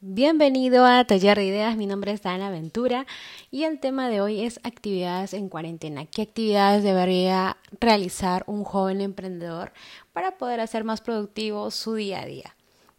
Bienvenido a Taller de Ideas, mi nombre es Ana Ventura y el tema de hoy es actividades en cuarentena. ¿Qué actividades debería realizar un joven emprendedor para poder hacer más productivo su día a día?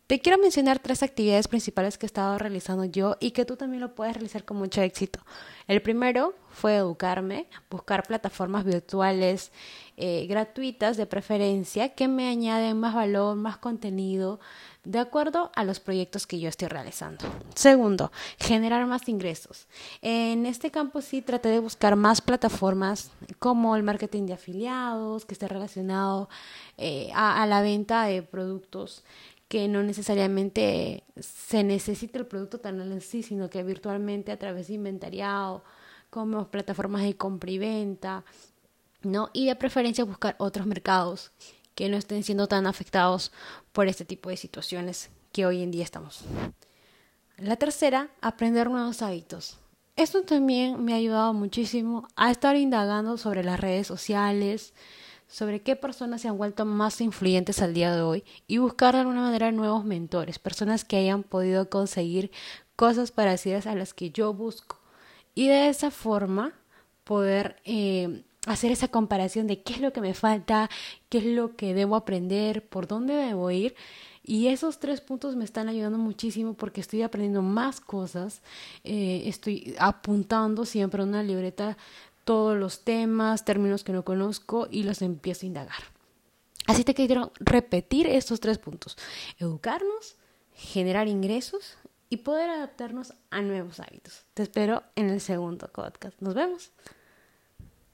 Te quiero mencionar tres actividades principales que he estado realizando yo y que tú también lo puedes realizar con mucho éxito. El primero fue educarme, buscar plataformas virtuales eh, gratuitas de preferencia que me añaden más valor, más contenido de acuerdo a los proyectos que yo estoy realizando. Segundo, generar más ingresos. En este campo sí traté de buscar más plataformas como el marketing de afiliados, que esté relacionado eh, a, la venta de productos que no necesariamente se necesita el producto tan en sí, sino que virtualmente a través de inventariado, como plataformas de compra y venta, ¿no? Y de preferencia buscar otros mercados que no estén siendo tan afectados por este tipo de situaciones que hoy en día estamos. La tercera, aprender nuevos hábitos. Esto también me ha ayudado muchísimo a estar indagando sobre las redes sociales, sobre qué personas se han vuelto más influyentes al día de hoy y buscar de alguna manera nuevos mentores, personas que hayan podido conseguir cosas parecidas a las que yo busco. Y de esa forma poder eh, hacer esa comparación de qué es lo que me falta, qué es lo que debo aprender, por dónde debo ir. Y esos tres puntos me están ayudando muchísimo porque estoy aprendiendo más cosas, eh, estoy apuntando siempre en una libreta todos los temas, términos que no conozco y los empiezo a indagar. Así te quiero repetir estos tres puntos. Educarnos, generar ingresos y poder adaptarnos a nuevos hábitos. Te espero en el segundo podcast. Nos vemos.